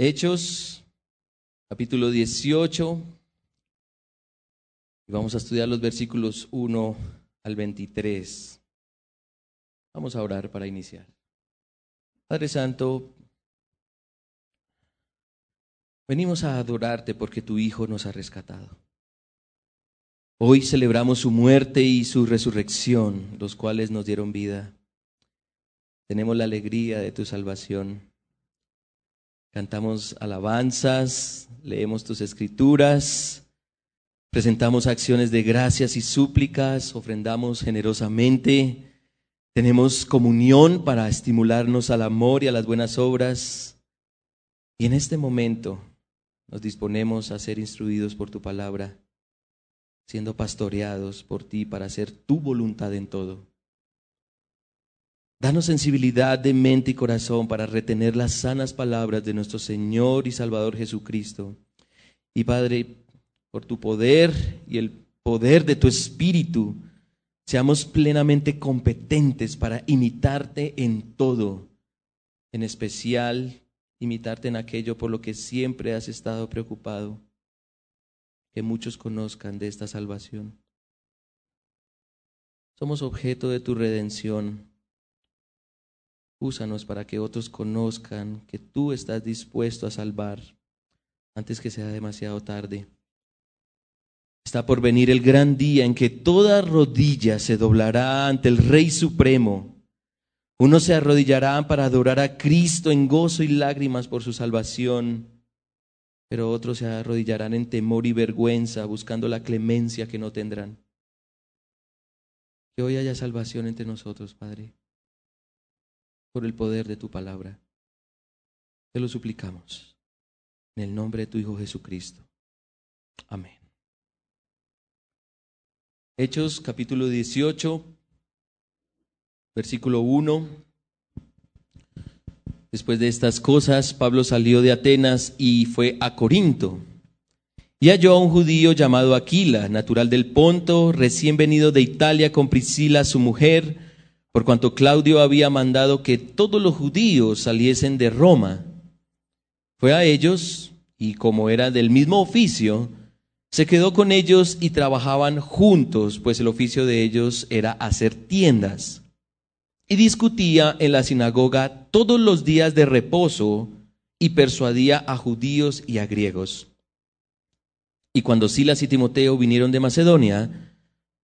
Hechos, capítulo 18. Y vamos a estudiar los versículos 1 al 23. Vamos a orar para iniciar. Padre Santo, venimos a adorarte porque tu Hijo nos ha rescatado. Hoy celebramos su muerte y su resurrección, los cuales nos dieron vida. Tenemos la alegría de tu salvación. Cantamos alabanzas, leemos tus escrituras, presentamos acciones de gracias y súplicas, ofrendamos generosamente, tenemos comunión para estimularnos al amor y a las buenas obras. Y en este momento nos disponemos a ser instruidos por tu palabra, siendo pastoreados por ti para hacer tu voluntad en todo. Danos sensibilidad de mente y corazón para retener las sanas palabras de nuestro Señor y Salvador Jesucristo. Y Padre, por tu poder y el poder de tu Espíritu, seamos plenamente competentes para imitarte en todo, en especial imitarte en aquello por lo que siempre has estado preocupado, que muchos conozcan de esta salvación. Somos objeto de tu redención Úsanos para que otros conozcan que tú estás dispuesto a salvar antes que sea demasiado tarde. Está por venir el gran día en que toda rodilla se doblará ante el Rey Supremo. Unos se arrodillarán para adorar a Cristo en gozo y lágrimas por su salvación, pero otros se arrodillarán en temor y vergüenza buscando la clemencia que no tendrán. Que hoy haya salvación entre nosotros, Padre por el poder de tu palabra. Te lo suplicamos. En el nombre de tu Hijo Jesucristo. Amén. Hechos capítulo 18, versículo 1. Después de estas cosas, Pablo salió de Atenas y fue a Corinto. Y halló a un judío llamado Aquila, natural del Ponto, recién venido de Italia con Priscila, su mujer, por cuanto Claudio había mandado que todos los judíos saliesen de Roma. Fue a ellos, y como era del mismo oficio, se quedó con ellos y trabajaban juntos, pues el oficio de ellos era hacer tiendas. Y discutía en la sinagoga todos los días de reposo y persuadía a judíos y a griegos. Y cuando Silas y Timoteo vinieron de Macedonia,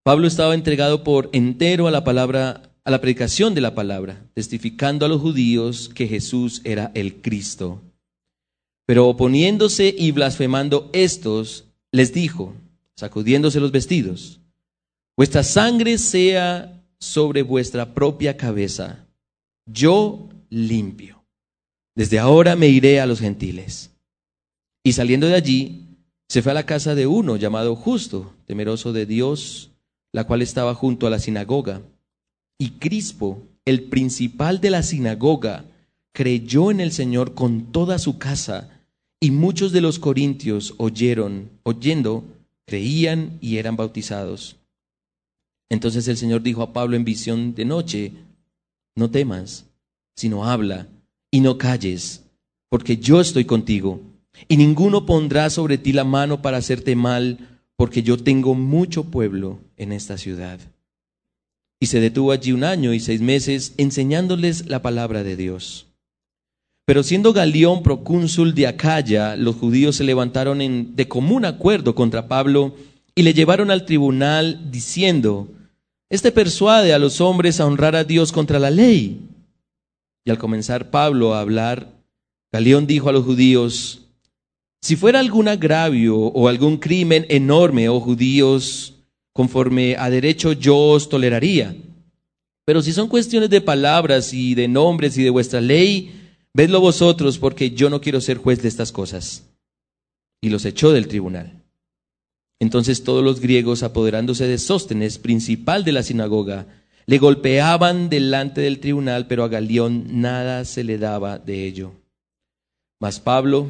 Pablo estaba entregado por entero a la palabra a la predicación de la palabra, testificando a los judíos que Jesús era el Cristo. Pero oponiéndose y blasfemando estos, les dijo, sacudiéndose los vestidos, vuestra sangre sea sobre vuestra propia cabeza, yo limpio. Desde ahora me iré a los gentiles. Y saliendo de allí, se fue a la casa de uno llamado justo, temeroso de Dios, la cual estaba junto a la sinagoga y Crispo, el principal de la sinagoga, creyó en el Señor con toda su casa, y muchos de los corintios oyeron, oyendo, creían y eran bautizados. Entonces el Señor dijo a Pablo en visión de noche, no temas, sino habla y no calles, porque yo estoy contigo, y ninguno pondrá sobre ti la mano para hacerte mal, porque yo tengo mucho pueblo en esta ciudad y se detuvo allí un año y seis meses enseñándoles la palabra de Dios. Pero siendo Galión procónsul de Acaya, los judíos se levantaron en, de común acuerdo contra Pablo y le llevaron al tribunal diciendo, Este persuade a los hombres a honrar a Dios contra la ley. Y al comenzar Pablo a hablar, Galión dijo a los judíos, Si fuera algún agravio o algún crimen enorme, oh judíos, conforme a derecho yo os toleraría. Pero si son cuestiones de palabras y de nombres y de vuestra ley, vedlo vosotros, porque yo no quiero ser juez de estas cosas. Y los echó del tribunal. Entonces todos los griegos, apoderándose de Sóstenes, principal de la sinagoga, le golpeaban delante del tribunal, pero a Galión nada se le daba de ello. Mas Pablo,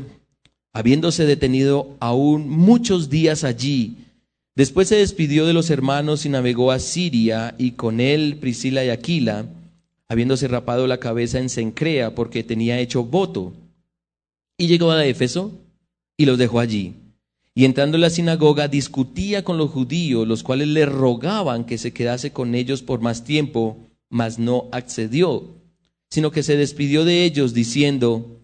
habiéndose detenido aún muchos días allí, Después se despidió de los hermanos y navegó a Siria, y con él Priscila y Aquila, habiéndose rapado la cabeza en Sencrea porque tenía hecho voto. Y llegó a Éfeso y los dejó allí. Y entrando en la sinagoga discutía con los judíos, los cuales le rogaban que se quedase con ellos por más tiempo, mas no accedió, sino que se despidió de ellos diciendo,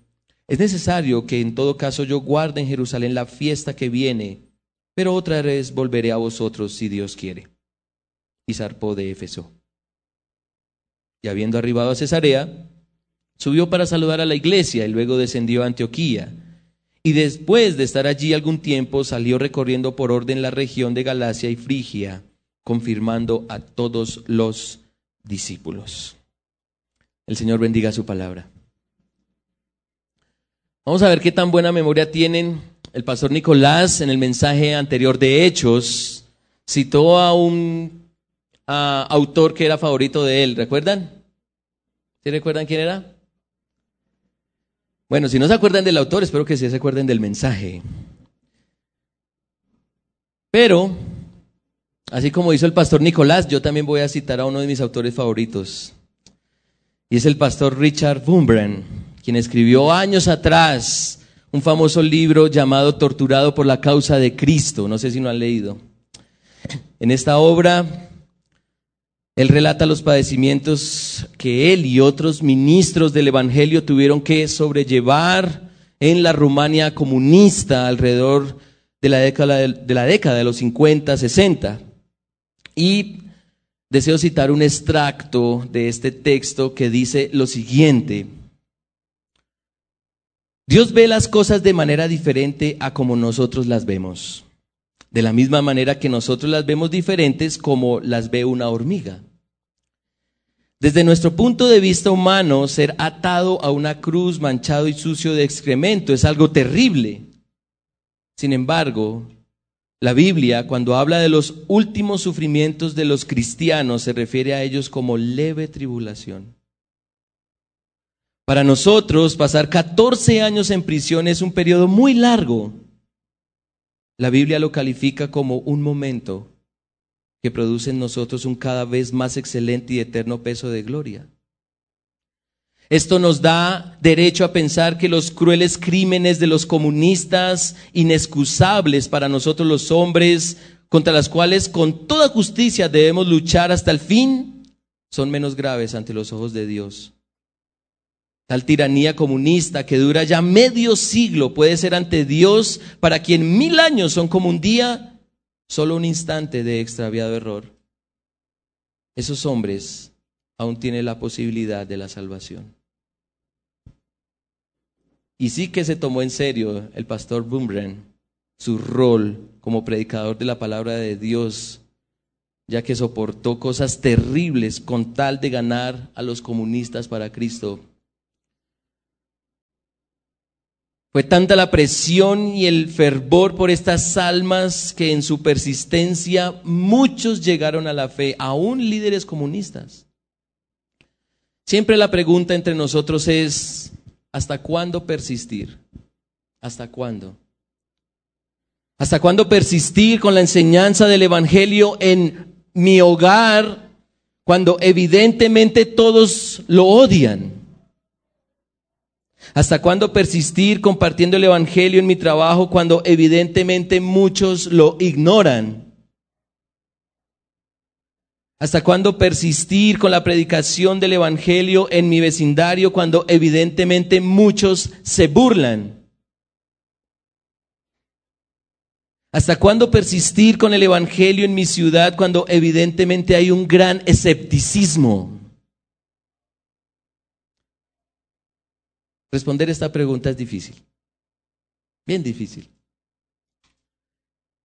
es necesario que en todo caso yo guarde en Jerusalén la fiesta que viene, pero otra vez volveré a vosotros si Dios quiere. Y zarpó de Éfeso. Y habiendo arribado a Cesarea, subió para saludar a la iglesia y luego descendió a Antioquía. Y después de estar allí algún tiempo, salió recorriendo por orden la región de Galacia y Frigia, confirmando a todos los discípulos. El Señor bendiga su palabra. Vamos a ver qué tan buena memoria tienen. El pastor Nicolás en el mensaje anterior de Hechos citó a un autor que era favorito de él. ¿Recuerdan? ¿Sí recuerdan quién era? Bueno, si no se acuerdan del autor, espero que sí se acuerden del mensaje. Pero, así como hizo el pastor Nicolás, yo también voy a citar a uno de mis autores favoritos. Y es el pastor Richard Bumbran quien escribió años atrás un famoso libro llamado Torturado por la causa de Cristo. No sé si lo han leído. En esta obra, él relata los padecimientos que él y otros ministros del Evangelio tuvieron que sobrellevar en la Rumania comunista alrededor de la década de, la década de los 50, 60. Y deseo citar un extracto de este texto que dice lo siguiente. Dios ve las cosas de manera diferente a como nosotros las vemos. De la misma manera que nosotros las vemos diferentes como las ve una hormiga. Desde nuestro punto de vista humano, ser atado a una cruz manchado y sucio de excremento es algo terrible. Sin embargo, la Biblia, cuando habla de los últimos sufrimientos de los cristianos, se refiere a ellos como leve tribulación. Para nosotros, pasar 14 años en prisión es un periodo muy largo. La Biblia lo califica como un momento que produce en nosotros un cada vez más excelente y eterno peso de gloria. Esto nos da derecho a pensar que los crueles crímenes de los comunistas, inexcusables para nosotros los hombres, contra las cuales con toda justicia debemos luchar hasta el fin, son menos graves ante los ojos de Dios. Tal tiranía comunista que dura ya medio siglo puede ser ante Dios para quien mil años son como un día, solo un instante de extraviado error. Esos hombres aún tienen la posibilidad de la salvación. Y sí que se tomó en serio el pastor Bumren su rol como predicador de la palabra de Dios, ya que soportó cosas terribles con tal de ganar a los comunistas para Cristo Fue tanta la presión y el fervor por estas almas que en su persistencia muchos llegaron a la fe, aún líderes comunistas. Siempre la pregunta entre nosotros es, ¿hasta cuándo persistir? ¿Hasta cuándo? ¿Hasta cuándo persistir con la enseñanza del Evangelio en mi hogar cuando evidentemente todos lo odian? ¿Hasta cuándo persistir compartiendo el Evangelio en mi trabajo cuando evidentemente muchos lo ignoran? ¿Hasta cuándo persistir con la predicación del Evangelio en mi vecindario cuando evidentemente muchos se burlan? ¿Hasta cuándo persistir con el Evangelio en mi ciudad cuando evidentemente hay un gran escepticismo? Responder esta pregunta es difícil, bien difícil.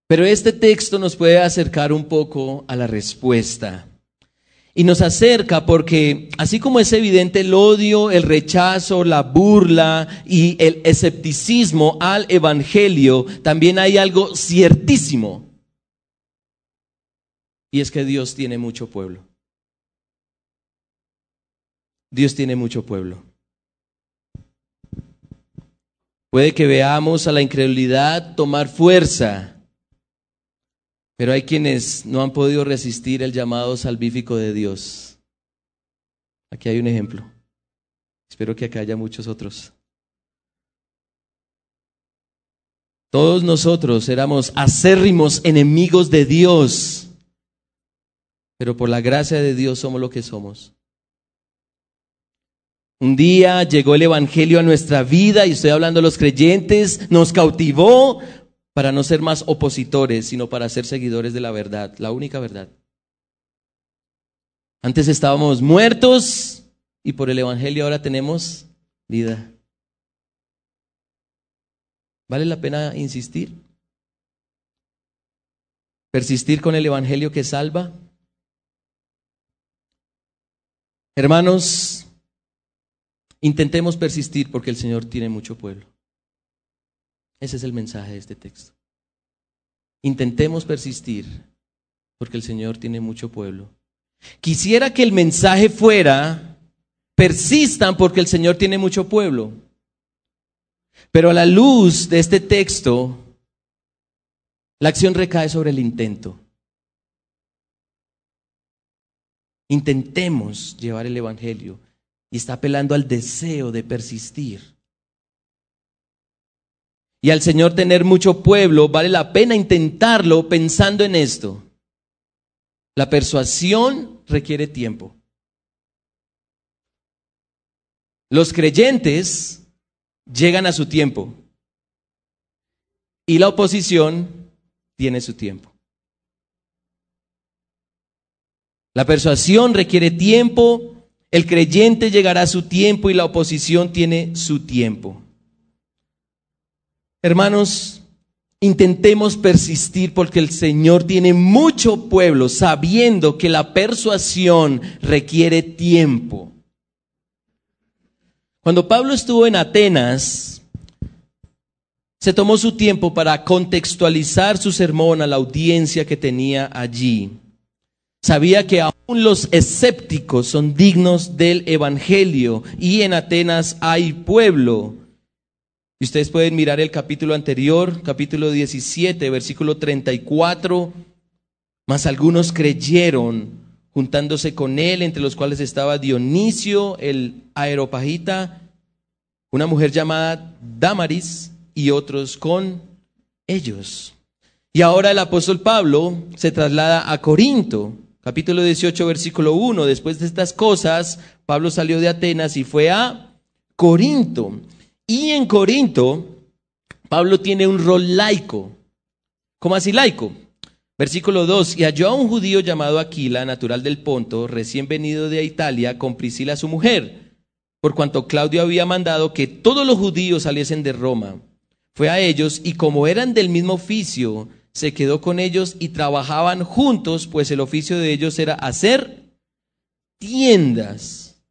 Pero este texto nos puede acercar un poco a la respuesta. Y nos acerca porque así como es evidente el odio, el rechazo, la burla y el escepticismo al Evangelio, también hay algo ciertísimo. Y es que Dios tiene mucho pueblo. Dios tiene mucho pueblo. Puede que veamos a la incredulidad tomar fuerza, pero hay quienes no han podido resistir el llamado salvífico de Dios. Aquí hay un ejemplo. Espero que acá haya muchos otros. Todos nosotros éramos acérrimos enemigos de Dios, pero por la gracia de Dios somos lo que somos. Un día llegó el Evangelio a nuestra vida, y estoy hablando de los creyentes, nos cautivó para no ser más opositores, sino para ser seguidores de la verdad, la única verdad. Antes estábamos muertos y por el Evangelio ahora tenemos vida. ¿Vale la pena insistir? ¿Persistir con el Evangelio que salva? Hermanos, Intentemos persistir porque el Señor tiene mucho pueblo. Ese es el mensaje de este texto. Intentemos persistir porque el Señor tiene mucho pueblo. Quisiera que el mensaje fuera, persistan porque el Señor tiene mucho pueblo. Pero a la luz de este texto, la acción recae sobre el intento. Intentemos llevar el Evangelio y está apelando al deseo de persistir. Y al Señor tener mucho pueblo, vale la pena intentarlo pensando en esto. La persuasión requiere tiempo. Los creyentes llegan a su tiempo y la oposición tiene su tiempo. La persuasión requiere tiempo, el creyente llegará a su tiempo y la oposición tiene su tiempo. Hermanos, intentemos persistir porque el Señor tiene mucho pueblo sabiendo que la persuasión requiere tiempo. Cuando Pablo estuvo en Atenas, se tomó su tiempo para contextualizar su sermón a la audiencia que tenía allí. Sabía que aún los escépticos son dignos del Evangelio y en Atenas hay pueblo. Y ustedes pueden mirar el capítulo anterior, capítulo 17, versículo 34. Mas algunos creyeron juntándose con él, entre los cuales estaba Dionisio, el aeropagita, una mujer llamada Damaris y otros con ellos. Y ahora el apóstol Pablo se traslada a Corinto Capítulo 18, versículo 1. Después de estas cosas, Pablo salió de Atenas y fue a Corinto. Y en Corinto, Pablo tiene un rol laico. ¿Cómo así laico? Versículo 2. Y halló a un judío llamado Aquila, natural del Ponto, recién venido de Italia, con Priscila su mujer, por cuanto Claudio había mandado que todos los judíos saliesen de Roma. Fue a ellos y como eran del mismo oficio, se quedó con ellos y trabajaban juntos, pues el oficio de ellos era hacer tiendas.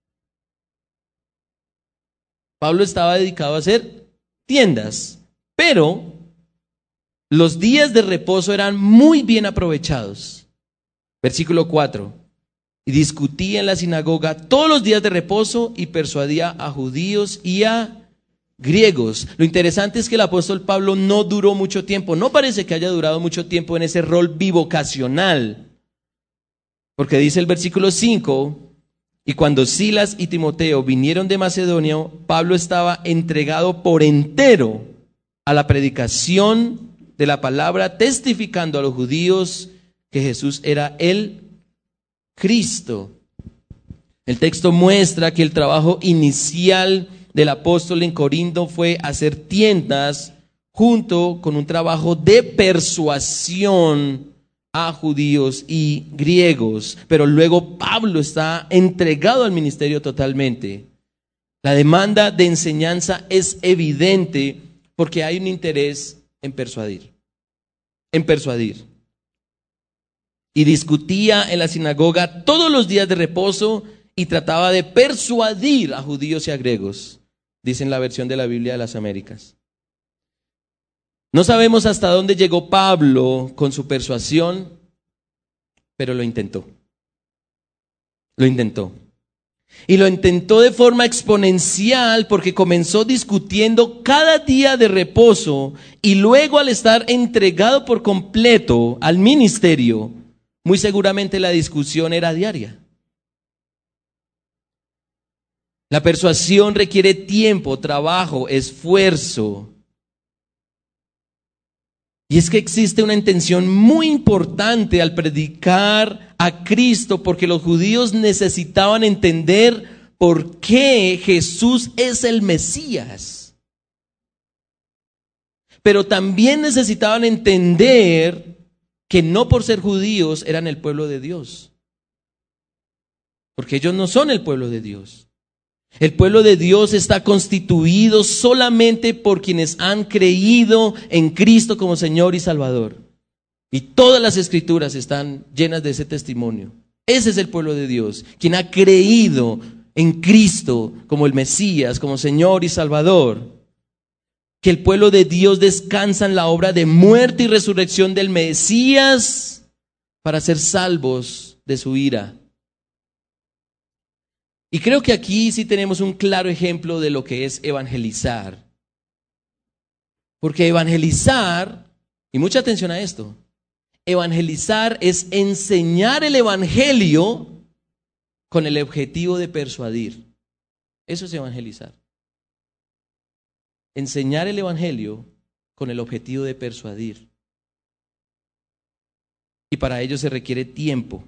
Pablo estaba dedicado a hacer tiendas, pero los días de reposo eran muy bien aprovechados. Versículo 4. Y discutía en la sinagoga todos los días de reposo y persuadía a judíos y a griegos. Lo interesante es que el apóstol Pablo no duró mucho tiempo, no parece que haya durado mucho tiempo en ese rol bivocacional, porque dice el versículo 5, y cuando Silas y Timoteo vinieron de Macedonia, Pablo estaba entregado por entero a la predicación de la palabra, testificando a los judíos que Jesús era el Cristo. El texto muestra que el trabajo inicial del apóstol en Corinto fue hacer tiendas junto con un trabajo de persuasión a judíos y griegos. Pero luego Pablo está entregado al ministerio totalmente. La demanda de enseñanza es evidente porque hay un interés en persuadir. En persuadir. Y discutía en la sinagoga todos los días de reposo y trataba de persuadir a judíos y a griegos dice en la versión de la Biblia de las Américas. No sabemos hasta dónde llegó Pablo con su persuasión, pero lo intentó. Lo intentó. Y lo intentó de forma exponencial porque comenzó discutiendo cada día de reposo y luego al estar entregado por completo al ministerio, muy seguramente la discusión era diaria. La persuasión requiere tiempo, trabajo, esfuerzo. Y es que existe una intención muy importante al predicar a Cristo porque los judíos necesitaban entender por qué Jesús es el Mesías. Pero también necesitaban entender que no por ser judíos eran el pueblo de Dios. Porque ellos no son el pueblo de Dios. El pueblo de Dios está constituido solamente por quienes han creído en Cristo como Señor y Salvador. Y todas las escrituras están llenas de ese testimonio. Ese es el pueblo de Dios, quien ha creído en Cristo como el Mesías, como Señor y Salvador. Que el pueblo de Dios descansa en la obra de muerte y resurrección del Mesías para ser salvos de su ira. Y creo que aquí sí tenemos un claro ejemplo de lo que es evangelizar. Porque evangelizar, y mucha atención a esto, evangelizar es enseñar el Evangelio con el objetivo de persuadir. Eso es evangelizar. Enseñar el Evangelio con el objetivo de persuadir. Y para ello se requiere tiempo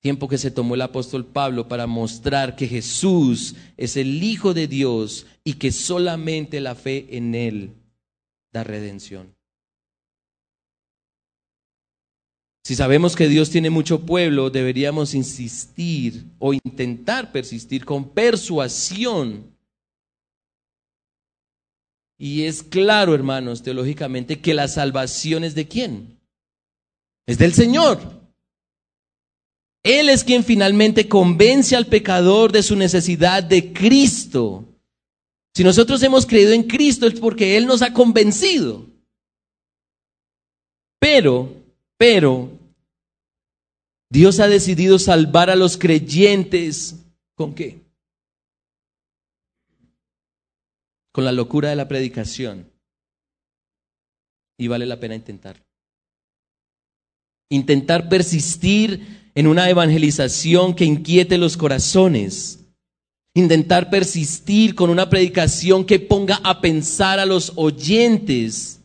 tiempo que se tomó el apóstol Pablo para mostrar que Jesús es el Hijo de Dios y que solamente la fe en Él da redención. Si sabemos que Dios tiene mucho pueblo, deberíamos insistir o intentar persistir con persuasión. Y es claro, hermanos, teológicamente, que la salvación es de quién? Es del Señor. Él es quien finalmente convence al pecador de su necesidad de Cristo. Si nosotros hemos creído en Cristo es porque Él nos ha convencido. Pero, pero, Dios ha decidido salvar a los creyentes. ¿Con qué? Con la locura de la predicación. Y vale la pena intentarlo. Intentar persistir en una evangelización que inquiete los corazones. Intentar persistir con una predicación que ponga a pensar a los oyentes.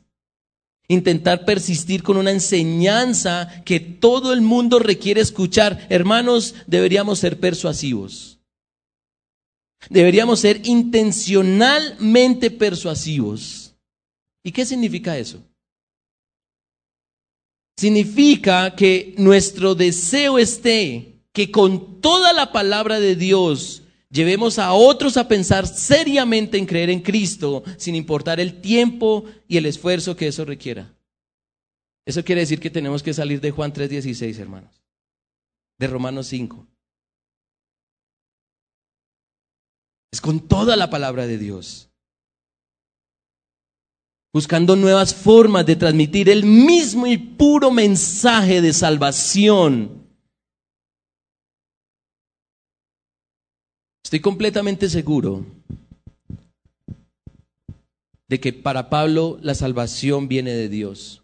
Intentar persistir con una enseñanza que todo el mundo requiere escuchar. Hermanos, deberíamos ser persuasivos. Deberíamos ser intencionalmente persuasivos. ¿Y qué significa eso? Significa que nuestro deseo esté que con toda la palabra de Dios llevemos a otros a pensar seriamente en creer en Cristo sin importar el tiempo y el esfuerzo que eso requiera. Eso quiere decir que tenemos que salir de Juan 3:16, hermanos, de Romanos 5. Es con toda la palabra de Dios buscando nuevas formas de transmitir el mismo y puro mensaje de salvación. Estoy completamente seguro de que para Pablo la salvación viene de Dios.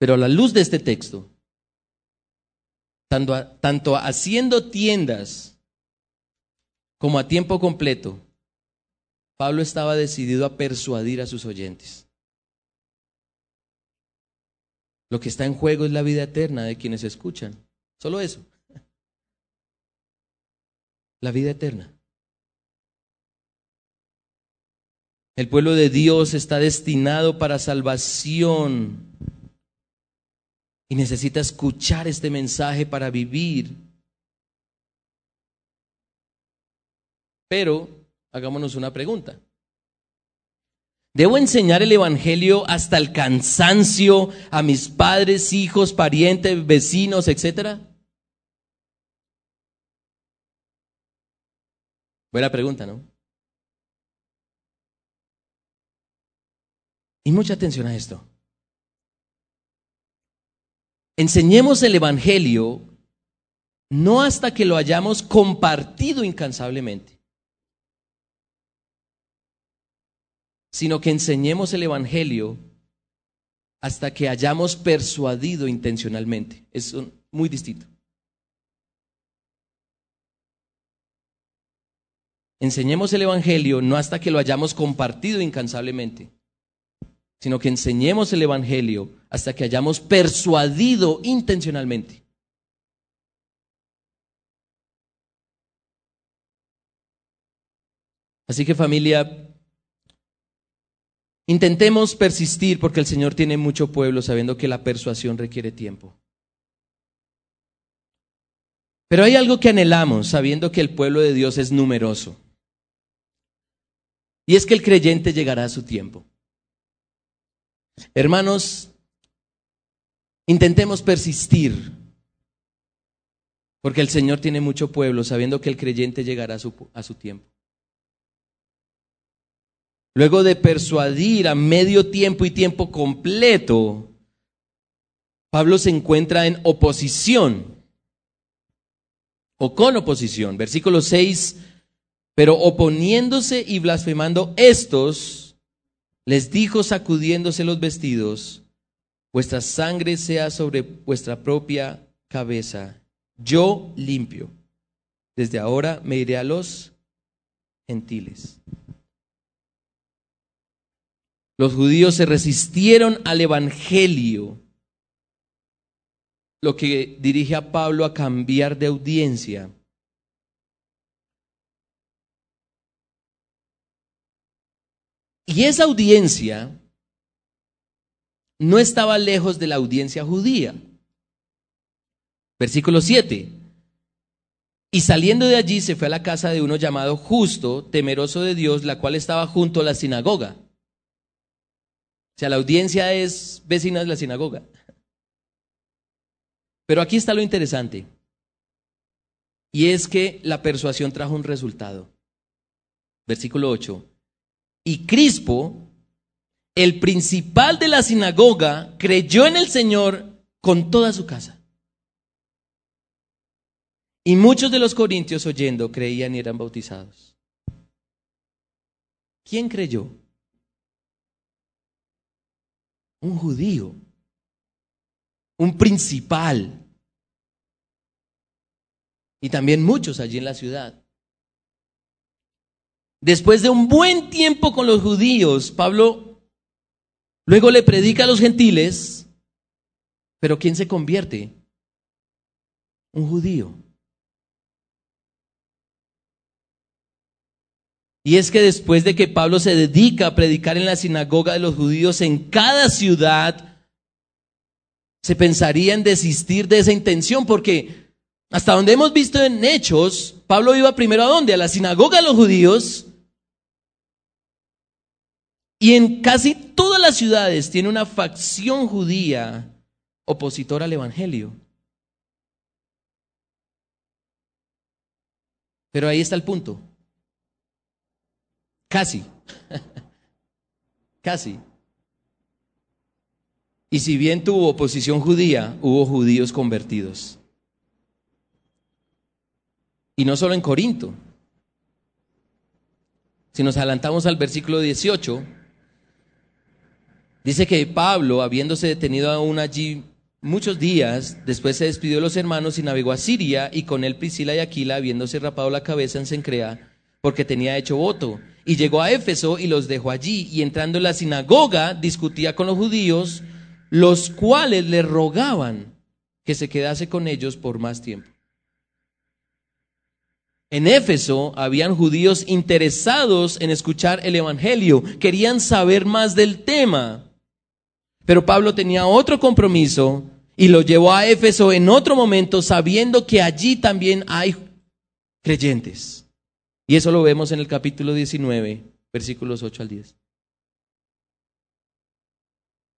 Pero a la luz de este texto, tanto, tanto haciendo tiendas como a tiempo completo, Pablo estaba decidido a persuadir a sus oyentes. Lo que está en juego es la vida eterna de quienes escuchan. Solo eso. La vida eterna. El pueblo de Dios está destinado para salvación y necesita escuchar este mensaje para vivir. Pero hagámonos una pregunta. ¿Debo enseñar el Evangelio hasta el cansancio a mis padres, hijos, parientes, vecinos, etcétera? Buena pregunta, ¿no? Y mucha atención a esto. Enseñemos el Evangelio no hasta que lo hayamos compartido incansablemente. Sino que enseñemos el Evangelio hasta que hayamos persuadido intencionalmente. Es muy distinto. Enseñemos el Evangelio no hasta que lo hayamos compartido incansablemente, sino que enseñemos el Evangelio hasta que hayamos persuadido intencionalmente. Así que familia, intentemos persistir porque el Señor tiene mucho pueblo sabiendo que la persuasión requiere tiempo. Pero hay algo que anhelamos sabiendo que el pueblo de Dios es numeroso. Y es que el creyente llegará a su tiempo. Hermanos, intentemos persistir, porque el Señor tiene mucho pueblo, sabiendo que el creyente llegará a su, a su tiempo. Luego de persuadir a medio tiempo y tiempo completo, Pablo se encuentra en oposición o con oposición. Versículo 6, pero oponiéndose y blasfemando estos, les dijo sacudiéndose los vestidos, vuestra sangre sea sobre vuestra propia cabeza, yo limpio. Desde ahora me iré a los gentiles. Los judíos se resistieron al Evangelio, lo que dirige a Pablo a cambiar de audiencia. Y esa audiencia no estaba lejos de la audiencia judía. Versículo 7. Y saliendo de allí se fue a la casa de uno llamado justo, temeroso de Dios, la cual estaba junto a la sinagoga. O sea, la audiencia es vecina de la sinagoga. Pero aquí está lo interesante. Y es que la persuasión trajo un resultado. Versículo 8. Y Crispo, el principal de la sinagoga, creyó en el Señor con toda su casa. Y muchos de los corintios oyendo creían y eran bautizados. ¿Quién creyó? Un judío, un principal. Y también muchos allí en la ciudad. Después de un buen tiempo con los judíos, Pablo luego le predica a los gentiles, pero ¿quién se convierte? Un judío. Y es que después de que Pablo se dedica a predicar en la sinagoga de los judíos en cada ciudad, se pensaría en desistir de esa intención, porque hasta donde hemos visto en Hechos, Pablo iba primero a dónde? A la sinagoga de los judíos y en casi todas las ciudades tiene una facción judía opositora al Evangelio. Pero ahí está el punto. Casi. Casi. Y si bien tuvo oposición judía, hubo judíos convertidos. Y no solo en Corinto. Si nos adelantamos al versículo 18, Dice que Pablo, habiéndose detenido aún allí muchos días, después se despidió de los hermanos y navegó a Siria, y con él Priscila y Aquila, habiéndose rapado la cabeza en Sencrea, porque tenía hecho voto. Y llegó a Éfeso y los dejó allí, y entrando en la sinagoga discutía con los judíos, los cuales le rogaban que se quedase con ellos por más tiempo. En Éfeso habían judíos interesados en escuchar el Evangelio, querían saber más del tema. Pero Pablo tenía otro compromiso y lo llevó a Éfeso en otro momento sabiendo que allí también hay creyentes. Y eso lo vemos en el capítulo 19, versículos 8 al 10.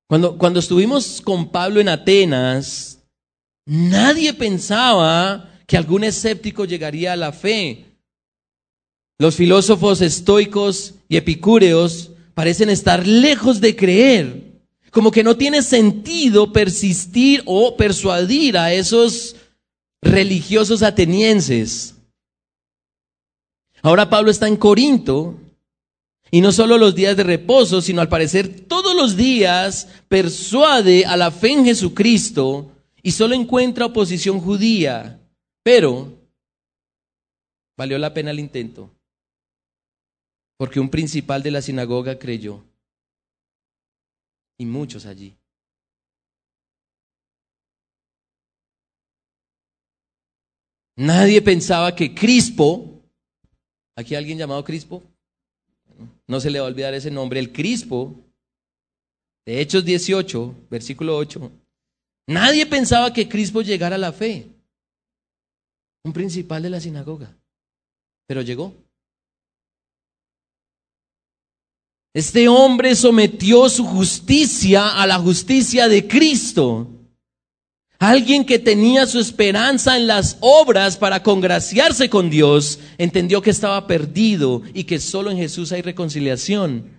Cuando, cuando estuvimos con Pablo en Atenas, nadie pensaba que algún escéptico llegaría a la fe. Los filósofos estoicos y epicúreos parecen estar lejos de creer como que no tiene sentido persistir o persuadir a esos religiosos atenienses. Ahora Pablo está en Corinto y no solo los días de reposo, sino al parecer todos los días persuade a la fe en Jesucristo y solo encuentra oposición judía. Pero valió la pena el intento, porque un principal de la sinagoga creyó. y muchos allí. Nadie pensaba que Crispo, aquí alguien llamado Crispo, no se le va a olvidar ese nombre, el Crispo, de Hechos 18, versículo 8, nadie pensaba que Crispo llegara a la fe, un principal de la sinagoga, pero llegó. Este hombre sometió su justicia a la justicia de Cristo. Alguien que tenía su esperanza en las obras para congraciarse con Dios, entendió que estaba perdido y que solo en Jesús hay reconciliación.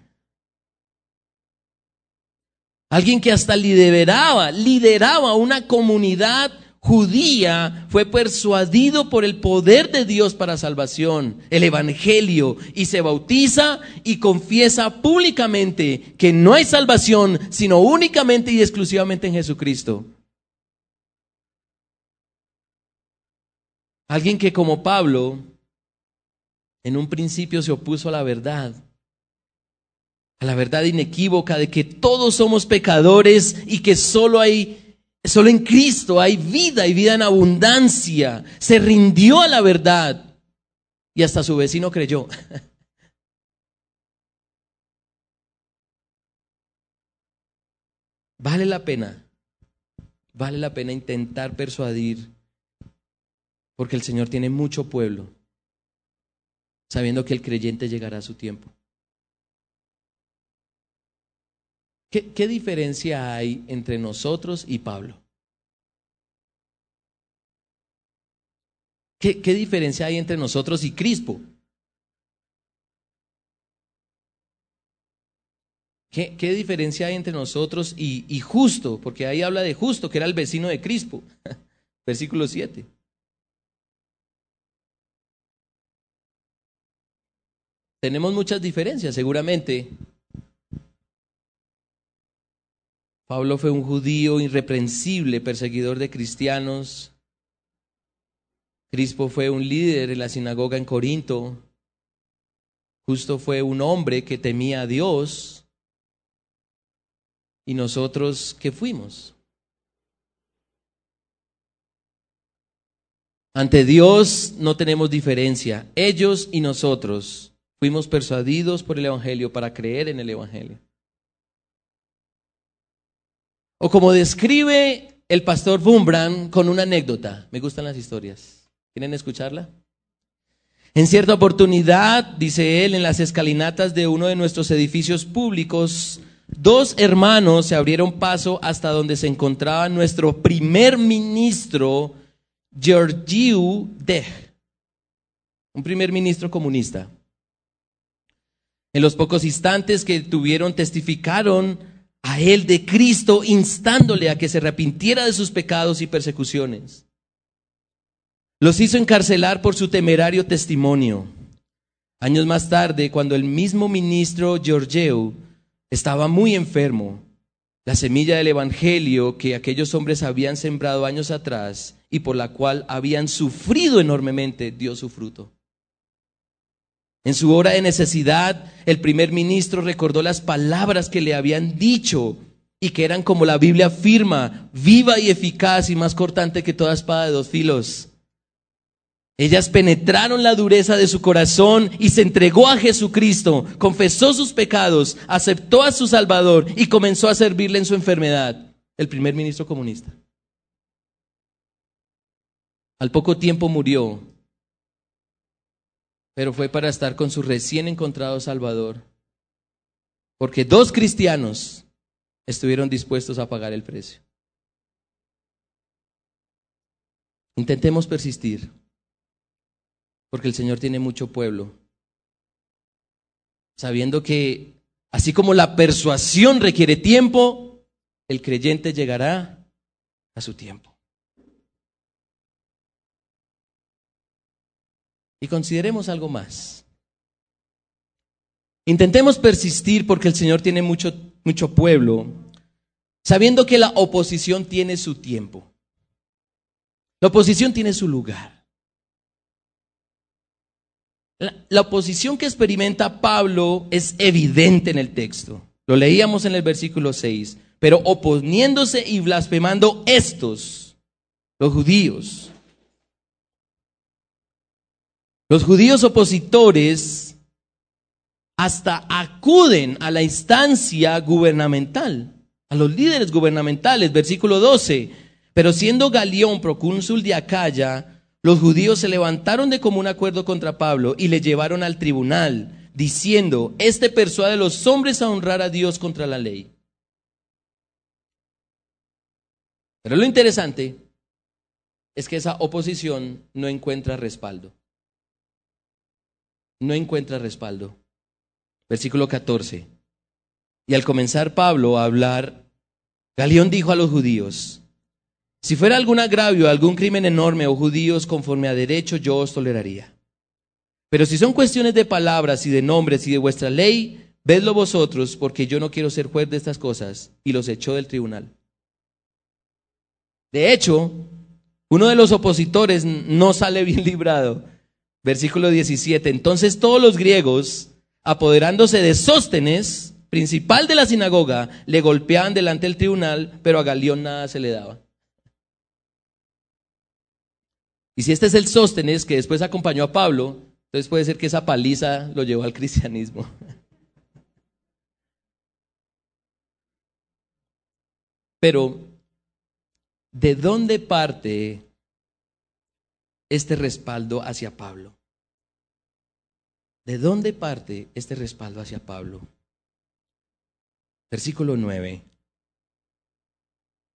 Alguien que hasta lideraba, lideraba una comunidad judía fue persuadido por el poder de Dios para salvación, el Evangelio, y se bautiza y confiesa públicamente que no hay salvación sino únicamente y exclusivamente en Jesucristo. Alguien que como Pablo en un principio se opuso a la verdad, a la verdad inequívoca de que todos somos pecadores y que solo hay Solo en Cristo hay vida y vida en abundancia. Se rindió a la verdad y hasta su vecino creyó. Vale la pena, vale la pena intentar persuadir, porque el Señor tiene mucho pueblo, sabiendo que el creyente llegará a su tiempo. ¿Qué, diferencia hay entre nosotros y Pablo? ¿Qué, diferencia hay entre nosotros y Crispo? ¿Qué, diferencia hay entre nosotros y, y, Justo? Porque ahí habla de Justo, que era el vecino de Crispo. Versículo 7. Tenemos muchas diferencias, seguramente. Pablo fue un judío irreprensible, perseguidor de cristianos. Crispo fue un líder en la sinagoga en Corinto. Justo fue un hombre que temía a Dios. ¿Y nosotros qué fuimos? Ante Dios no tenemos diferencia. Ellos y nosotros fuimos persuadidos por el Evangelio para creer en el Evangelio. O como describe el pastor Bumbran con una anécdota. Me gustan las historias. ¿Quieren escucharla? En cierta oportunidad, dice él, en las escalinatas de uno de nuestros edificios públicos, dos hermanos se abrieron paso hasta donde se encontraba nuestro primer ministro, Georgiou Dech, un primer ministro comunista. En los pocos instantes que tuvieron, testificaron a él de Cristo, instándole a que se arrepintiera de sus pecados y persecuciones. Los hizo encarcelar por su temerario testimonio. Años más tarde, cuando el mismo ministro Georgiou estaba muy enfermo, la semilla del Evangelio que aquellos hombres habían sembrado años atrás y por la cual habían sufrido enormemente dio su fruto. En su hora de necesidad, el primer ministro recordó las palabras que le habían dicho y que eran como la Biblia afirma, viva y eficaz y más cortante que toda espada de dos filos. Ellas penetraron la dureza de su corazón y se entregó a Jesucristo, confesó sus pecados, aceptó a su Salvador y comenzó a servirle en su enfermedad, el primer ministro comunista. Al poco tiempo murió pero fue para estar con su recién encontrado Salvador. Porque dos cristianos estuvieron dispuestos a pagar el precio. Intentemos persistir, porque el Señor tiene mucho pueblo, sabiendo que así como la persuasión requiere tiempo, el creyente llegará a su tiempo. Y consideremos algo más. Intentemos persistir porque el Señor tiene mucho, mucho pueblo, sabiendo que la oposición tiene su tiempo. La oposición tiene su lugar. La, la, oposición que experimenta Pablo es evidente en el texto. Lo leíamos en el versículo 6. Pero oponiéndose y blasfemando estos, los judíos. Los judíos opositores hasta acuden a la instancia gubernamental, a los líderes gubernamentales, versículo 12. Pero siendo Galión procónsul de Acaya, los judíos se levantaron de común acuerdo contra Pablo y le llevaron al tribunal, diciendo, este persuade a los hombres a honrar a Dios contra la ley. Pero lo interesante es que esa oposición no encuentra respaldo. No encuentra respaldo. Versículo 14. Y al comenzar Pablo a hablar, Galión dijo a los judíos, si fuera algún agravio, algún crimen enorme o judíos conforme a derecho, yo os toleraría. Pero si son cuestiones de palabras y de nombres y de vuestra ley, vedlo vosotros, porque yo no quiero ser juez de estas cosas. Y los echó del tribunal. De hecho, uno de los opositores no sale bien librado. Versículo 17. Entonces todos los griegos, apoderándose de Sóstenes, principal de la sinagoga, le golpeaban delante del tribunal, pero a Galión nada se le daba. Y si este es el Sóstenes que después acompañó a Pablo, entonces puede ser que esa paliza lo llevó al cristianismo. Pero, ¿de dónde parte este respaldo hacia Pablo? ¿De dónde parte este respaldo hacia Pablo? Versículo 9.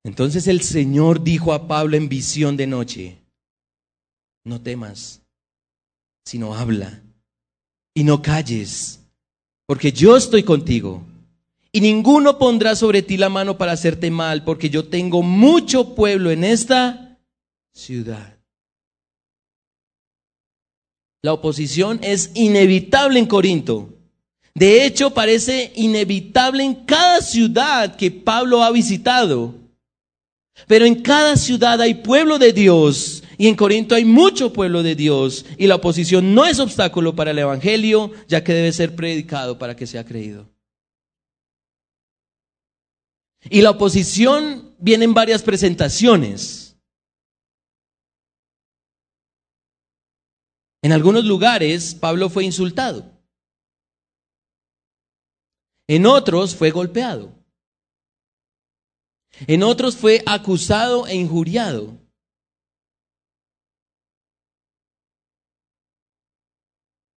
Entonces el Señor dijo a Pablo en visión de noche, no temas, sino habla y no calles, porque yo estoy contigo. Y ninguno pondrá sobre ti la mano para hacerte mal, porque yo tengo mucho pueblo en esta ciudad. La oposición es inevitable en Corinto. De hecho, parece inevitable en cada ciudad que Pablo ha visitado. Pero en cada ciudad hay pueblo de Dios y en Corinto hay mucho pueblo de Dios y la oposición no es obstáculo para el Evangelio, ya que debe ser predicado para que sea creído. Y la oposición viene en varias presentaciones. En algunos lugares Pablo fue insultado. En otros fue golpeado. En otros fue acusado e injuriado.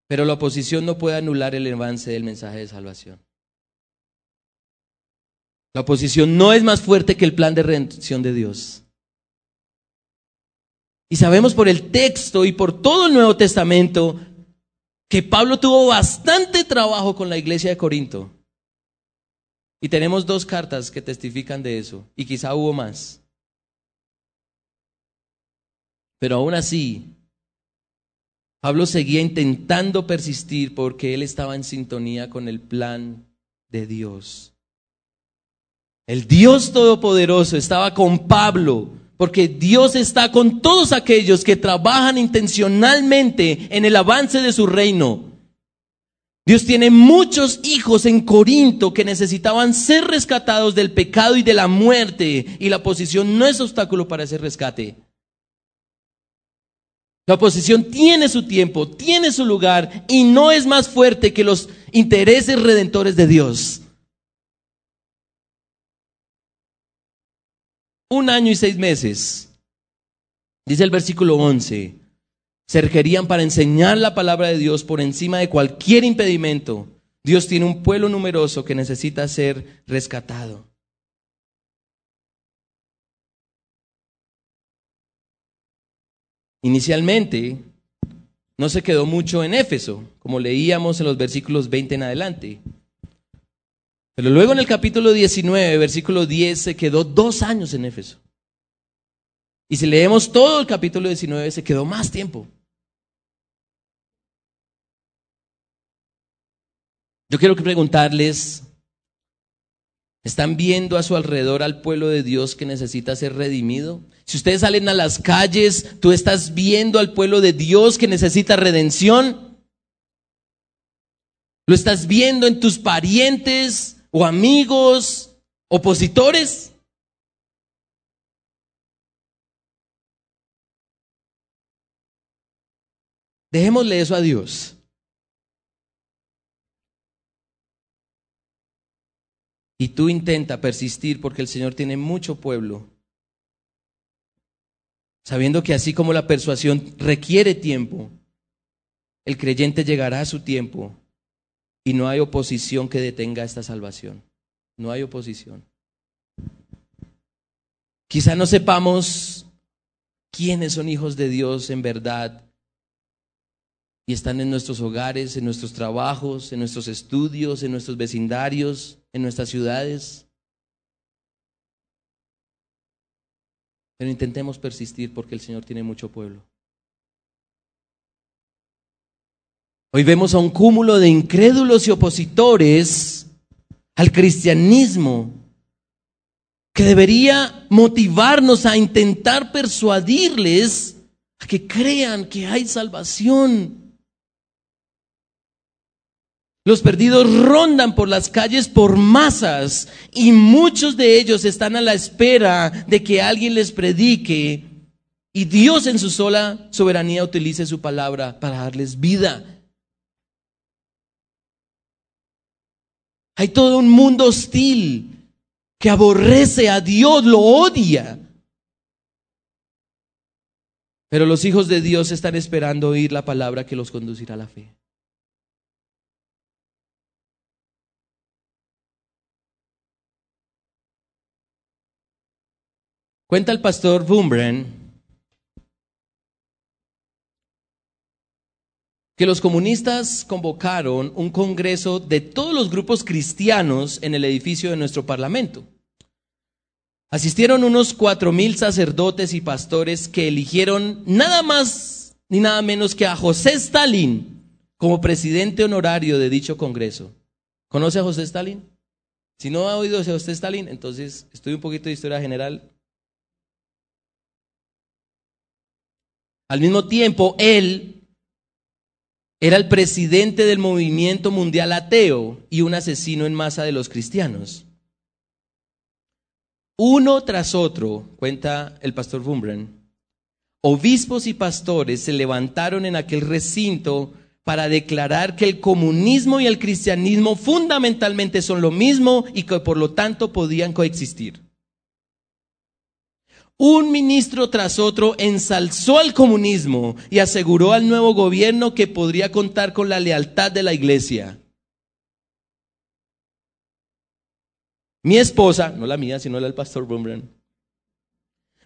Pero la oposición no puede anular el avance del mensaje de salvación. La oposición no es más fuerte que el plan de redención de Dios. Y sabemos por el texto y por todo el Nuevo Testamento que Pablo tuvo bastante trabajo con la iglesia de Corinto. Y tenemos dos cartas que testifican de eso, y quizá hubo más. Pero aún así, Pablo seguía intentando persistir porque él estaba en sintonía con el plan de Dios. El Dios Todopoderoso estaba con Pablo porque Dios está con todos aquellos que trabajan intencionalmente en el avance de su reino. Dios tiene muchos hijos en Corinto que necesitaban ser rescatados del pecado y de la muerte y la posición no es obstáculo para ese rescate. La oposición tiene su tiempo, tiene su lugar y no es más fuerte que los intereses redentores de Dios. Un año y seis meses, dice el versículo 11, se requerían para enseñar la palabra de Dios por encima de cualquier impedimento. Dios tiene un pueblo numeroso que necesita ser rescatado. Inicialmente, no se quedó mucho en Éfeso, como leíamos en los versículos 20 en adelante. Pero luego en el capítulo 19, versículo 10, se quedó dos años en Éfeso. Y si leemos todo el capítulo 19, se quedó más tiempo. Yo quiero preguntarles, ¿están viendo a su alrededor al pueblo de Dios que necesita ser redimido? Si ustedes salen a las calles, tú estás viendo al pueblo de Dios que necesita redención. Lo estás viendo en tus parientes, o amigos, opositores. Dejémosle eso a Dios. Y tú intenta persistir porque el Señor tiene mucho pueblo. Sabiendo que así como la persuasión requiere tiempo, el creyente llegará a su tiempo y no hay oposición que detenga esta salvación. No hay oposición. Quizá no sepamos quiénes son hijos de Dios en verdad y están en nuestros hogares, en nuestros trabajos, en nuestros estudios, en nuestros vecindarios, en nuestras ciudades. Pero intentemos persistir porque el Señor tiene mucho pueblo. Hoy vemos a un cúmulo de incrédulos y opositores al cristianismo que debería motivarnos a intentar persuadirles a que crean que hay salvación. Los perdidos rondan por las calles por masas y muchos de ellos están a la espera de que alguien les predique y Dios en su sola soberanía utilice su palabra para darles vida. Hay todo un mundo hostil que aborrece a Dios, lo odia. Pero los hijos de Dios están esperando oír la palabra que los conducirá a la fe. Cuenta el pastor Bumbren que los comunistas convocaron un congreso de todos los grupos cristianos en el edificio de nuestro parlamento. Asistieron unos cuatro mil sacerdotes y pastores que eligieron nada más ni nada menos que a José Stalin como presidente honorario de dicho congreso. ¿Conoce a José Stalin? Si no ha oído a José Stalin, entonces estudia un poquito de historia general Al mismo tiempo, él era el presidente del movimiento mundial ateo y un asesino en masa de los cristianos. Uno tras otro, cuenta el pastor Bumbren, obispos y pastores se levantaron en aquel recinto para declarar que el comunismo y el cristianismo fundamentalmente son lo mismo y que por lo tanto podían coexistir. Un ministro tras otro ensalzó al comunismo y aseguró al nuevo gobierno que podría contar con la lealtad de la iglesia. Mi esposa, no la mía, sino la del pastor Brumbrand,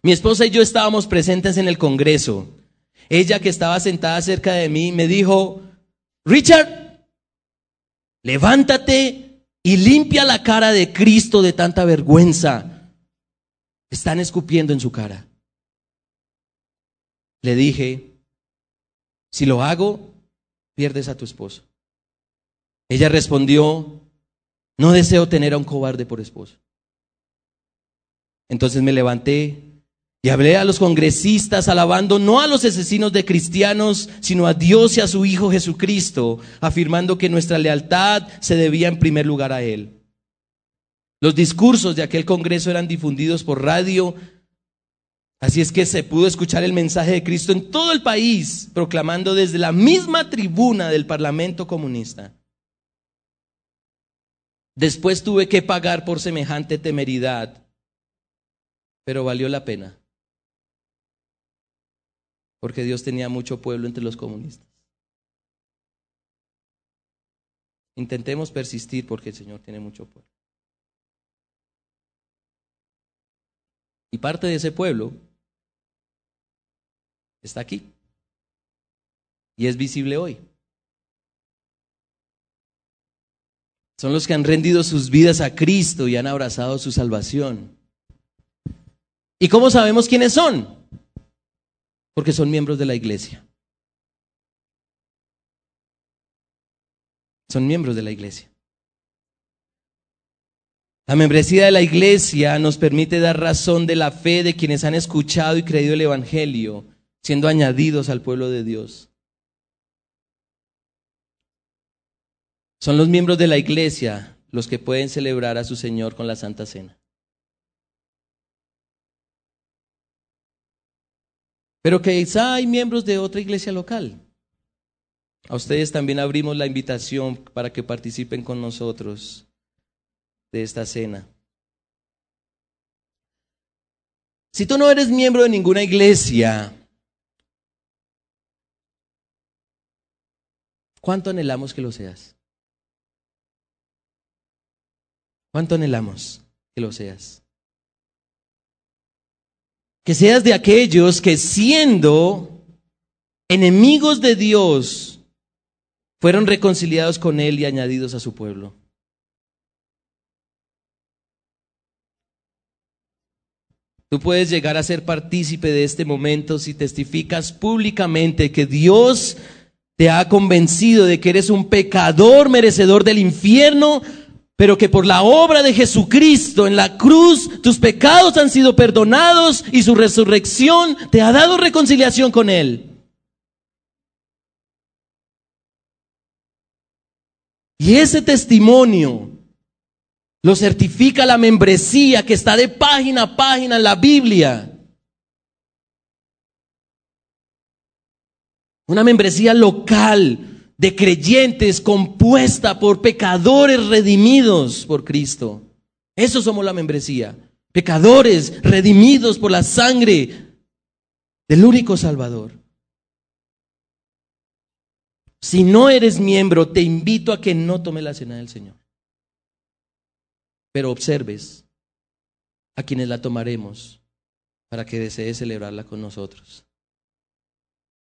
mi esposa y yo estábamos presentes en el Congreso. Ella que estaba sentada cerca de mí me dijo, Richard, levántate y limpia la cara de Cristo de tanta vergüenza están escupiendo en su cara. Le dije, si lo hago, pierdes a tu esposo. Ella respondió, no deseo tener a un cobarde por esposo. Entonces me levanté y hablé a los congresistas alabando no a los asesinos de cristianos, sino a Dios y a su Hijo Jesucristo, afirmando que nuestra lealtad se debía en primer lugar a Él. Los discursos de aquel congreso eran difundidos por radio, así es que se pudo escuchar el mensaje de Cristo en todo el país, proclamando desde la misma tribuna del Parlamento comunista. Después tuve que pagar por semejante temeridad, pero valió la pena, porque Dios tenía mucho pueblo entre los comunistas. Intentemos persistir porque el Señor tiene mucho pueblo. Y parte de ese pueblo está aquí. Y es visible hoy. Son los que han rendido sus vidas a Cristo y han abrazado su salvación. ¿Y cómo sabemos quiénes son? Porque son miembros de la iglesia. Son miembros de la iglesia. La membresía de la iglesia nos permite dar razón de la fe de quienes han escuchado y creído el Evangelio, siendo añadidos al pueblo de Dios. Son los miembros de la iglesia los que pueden celebrar a su Señor con la Santa Cena. Pero quizá hay miembros de otra iglesia local. A ustedes también abrimos la invitación para que participen con nosotros de esta cena. Si tú no eres miembro de ninguna iglesia, ¿cuánto anhelamos que lo seas? ¿Cuánto anhelamos que lo seas? Que seas de aquellos que siendo enemigos de Dios, fueron reconciliados con Él y añadidos a su pueblo. Tú puedes llegar a ser partícipe de este momento si testificas públicamente que Dios te ha convencido de que eres un pecador merecedor del infierno, pero que por la obra de Jesucristo en la cruz tus pecados han sido perdonados y su resurrección te ha dado reconciliación con Él. Y ese testimonio lo certifica la membresía que está de página a página en la Biblia. Una membresía local de creyentes compuesta por pecadores redimidos por Cristo. Eso somos la membresía. Pecadores redimidos por la sangre del único Salvador. Si no eres miembro, te invito a que no tome la cena del Señor. Pero observes a quienes la tomaremos para que desee celebrarla con nosotros.